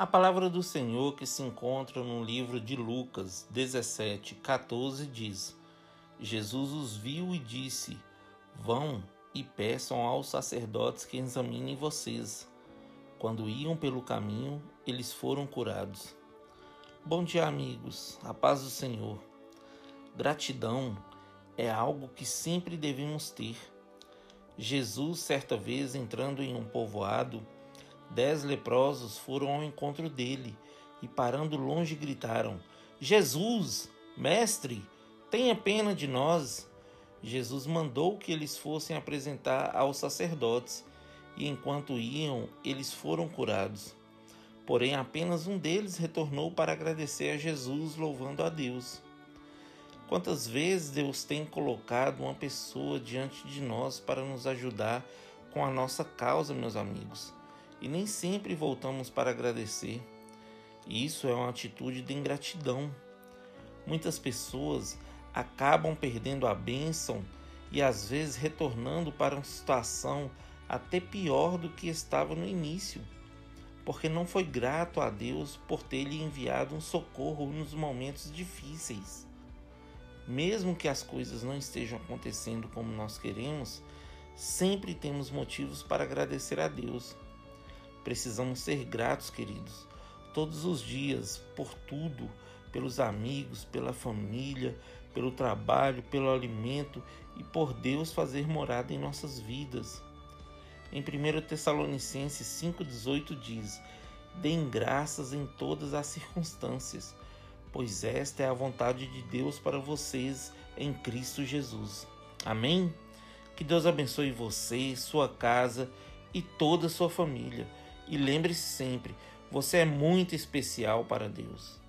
A palavra do Senhor que se encontra no livro de Lucas 17, 14 diz: Jesus os viu e disse: Vão e peçam aos sacerdotes que examinem vocês. Quando iam pelo caminho, eles foram curados. Bom dia, amigos. A paz do Senhor. Gratidão é algo que sempre devemos ter. Jesus, certa vez, entrando em um povoado, Dez leprosos foram ao encontro dele e, parando longe, gritaram: Jesus, mestre, tenha pena de nós. Jesus mandou que eles fossem apresentar aos sacerdotes, e enquanto iam, eles foram curados. Porém, apenas um deles retornou para agradecer a Jesus, louvando a Deus. Quantas vezes Deus tem colocado uma pessoa diante de nós para nos ajudar com a nossa causa, meus amigos? E nem sempre voltamos para agradecer. Isso é uma atitude de ingratidão. Muitas pessoas acabam perdendo a bênção e às vezes retornando para uma situação até pior do que estava no início, porque não foi grato a Deus por ter lhe enviado um socorro nos momentos difíceis. Mesmo que as coisas não estejam acontecendo como nós queremos, sempre temos motivos para agradecer a Deus. Precisamos ser gratos, queridos, todos os dias, por tudo, pelos amigos, pela família, pelo trabalho, pelo alimento e por Deus fazer morada em nossas vidas. Em 1 Tessalonicenses 5,18 diz: Deem graças em todas as circunstâncias, pois esta é a vontade de Deus para vocês em Cristo Jesus. Amém? Que Deus abençoe você, sua casa e toda a sua família e lembre-se sempre: você é muito especial para Deus.